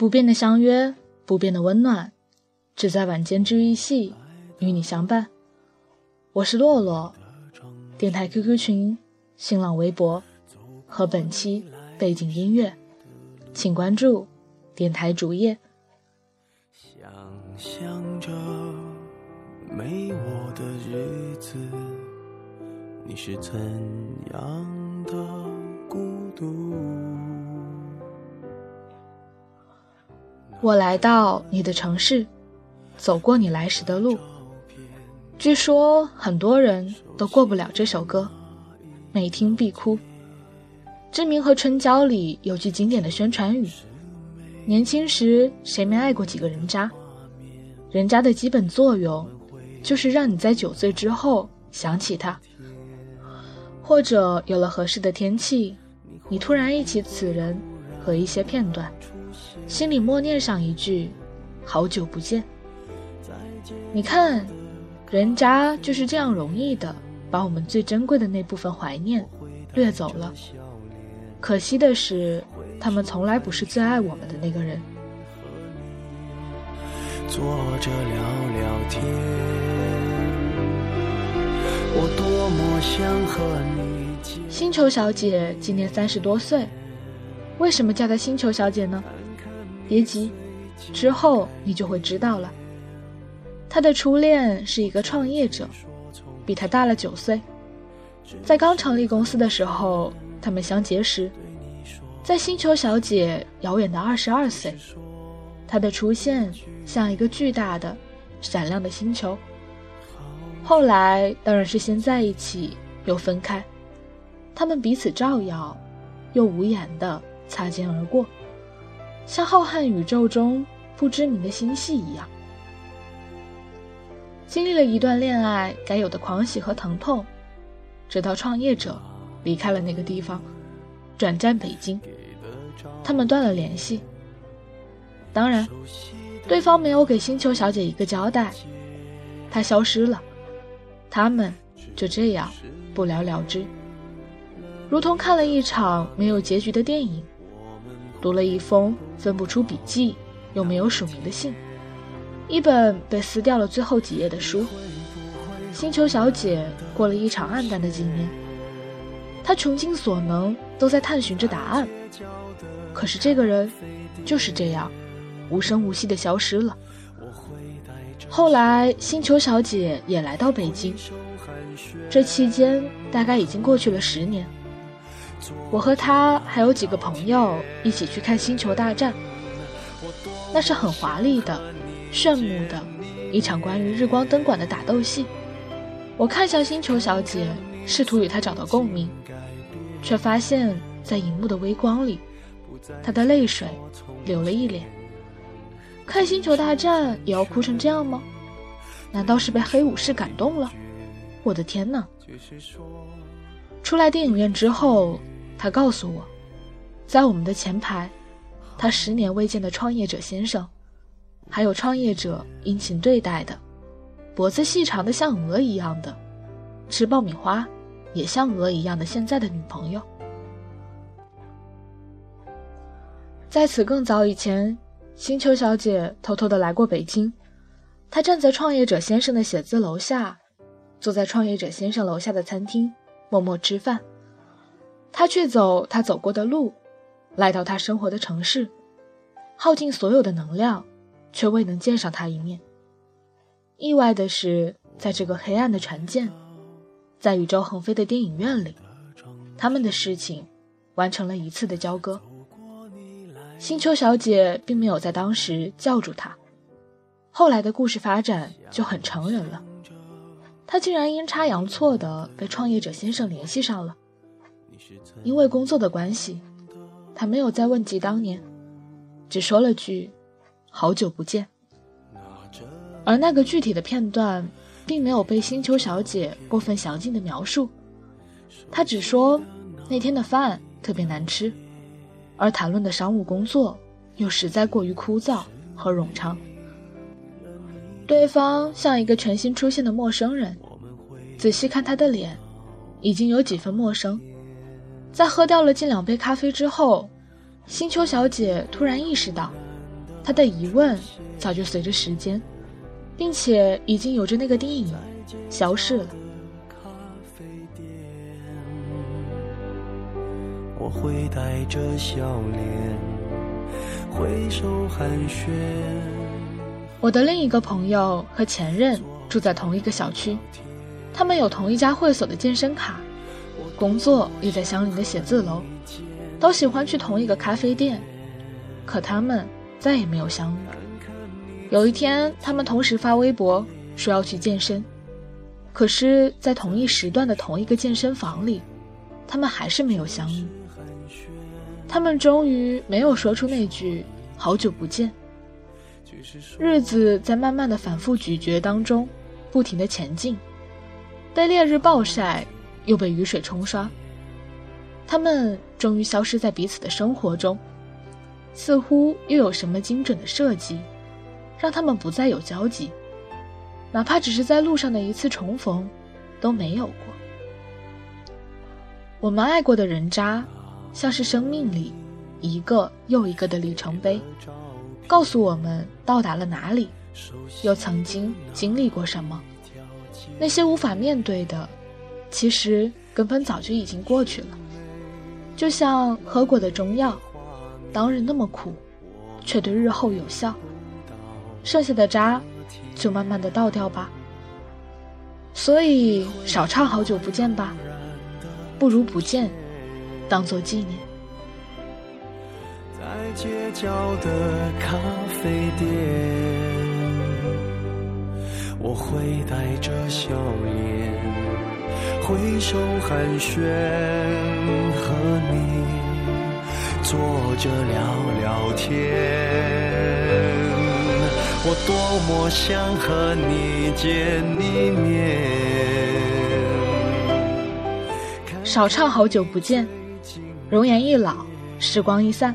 不变的相约，不变的温暖，只在晚间治愈系与你相伴。我是洛洛，电台 QQ 群、新浪微博和本期背景音乐，请关注电台主页。想象着没我的日子，你是怎样的孤独？我来到你的城市，走过你来时的路。据说很多人都过不了这首歌，每听必哭。志明和春娇里有句经典的宣传语：年轻时谁没爱过几个人渣？人渣的基本作用，就是让你在酒醉之后想起他，或者有了合适的天气，你突然忆起此人和一些片段。心里默念上一句：“好久不见。”你看，人渣就是这样容易的把我们最珍贵的那部分怀念掠走了。可惜的是，他们从来不是最爱我们的那个人。坐着聊聊天，我多么想和你星球小姐今年三十多岁，为什么叫她星球小姐呢？别急，之后你就会知道了。他的初恋是一个创业者，比他大了九岁。在刚成立公司的时候，他们相结识。在星球小姐遥远的二十二岁，她的出现像一个巨大的、闪亮的星球。后来当然是先在一起，又分开。他们彼此照耀，又无言的擦肩而过。像浩瀚宇宙中不知名的星系一样，经历了一段恋爱该有的狂喜和疼痛，直到创业者离开了那个地方，转战北京，他们断了联系。当然，对方没有给星球小姐一个交代，他消失了，他们就这样不了了之，如同看了一场没有结局的电影。读了一封分不出笔记又没有署名的信，一本被撕掉了最后几页的书。星球小姐过了一场暗淡的几年，她穷尽所能都在探寻着答案，可是这个人就是这样无声无息的消失了。后来，星球小姐也来到北京，这期间大概已经过去了十年。我和他还有几个朋友一起去看《星球大战》，那是很华丽的、炫目的一场关于日光灯管的打斗戏。我看向星球小姐，试图与她找到共鸣，却发现，在荧幕的微光里，她的泪水流了一脸。看《星球大战》也要哭成这样吗？难道是被黑武士感动了？我的天哪！出来电影院之后。他告诉我，在我们的前排，他十年未见的创业者先生，还有创业者殷勤对待的，脖子细长的像鹅一样的，吃爆米花也像鹅一样的现在的女朋友。在此更早以前，星球小姐偷偷的来过北京，她站在创业者先生的写字楼下，坐在创业者先生楼下的餐厅，默默吃饭。他却走他走过的路，来到他生活的城市，耗尽所有的能量，却未能见上他一面。意外的是，在这个黑暗的船舰，在宇宙横飞的电影院里，他们的事情完成了一次的交割。星球小姐并没有在当时叫住他，后来的故事发展就很成人了。他竟然阴差阳错的被创业者先生联系上了。因为工作的关系，他没有再问及当年，只说了句“好久不见”。而那个具体的片段，并没有被星球小姐过分详尽的描述，她只说那天的饭特别难吃，而谈论的商务工作又实在过于枯燥和冗长。对方像一个全新出现的陌生人，仔细看他的脸，已经有几分陌生。在喝掉了近两杯咖啡之后，星球小姐突然意识到，她的疑问早就随着时间，并且已经有着那个电影消逝了。我会带着笑脸挥手寒暄。我的另一个朋友和前任住在同一个小区，他们有同一家会所的健身卡，工作也在相邻的写字楼，都喜欢去同一个咖啡店，可他们再也没有相遇。有一天，他们同时发微博说要去健身，可是，在同一时段的同一个健身房里，他们还是没有相遇。他们终于没有说出那句“好久不见”。日子在慢慢的反复咀嚼当中，不停的前进，被烈日暴晒，又被雨水冲刷。他们终于消失在彼此的生活中，似乎又有什么精准的设计，让他们不再有交集，哪怕只是在路上的一次重逢，都没有过。我们爱过的人渣，像是生命里一个又一个的里程碑。告诉我们到达了哪里，又曾经经历过什么。那些无法面对的，其实根本早就已经过去了。就像喝过的中药，当日那么苦，却对日后有效。剩下的渣，就慢慢的倒掉吧。所以少唱好久不见吧，不如不见，当做纪念。在街角的咖啡店，我会带着笑脸挥手寒暄，和你坐着聊聊天。我多么想和你见一面。少唱好久不见，容颜一老，时光一散。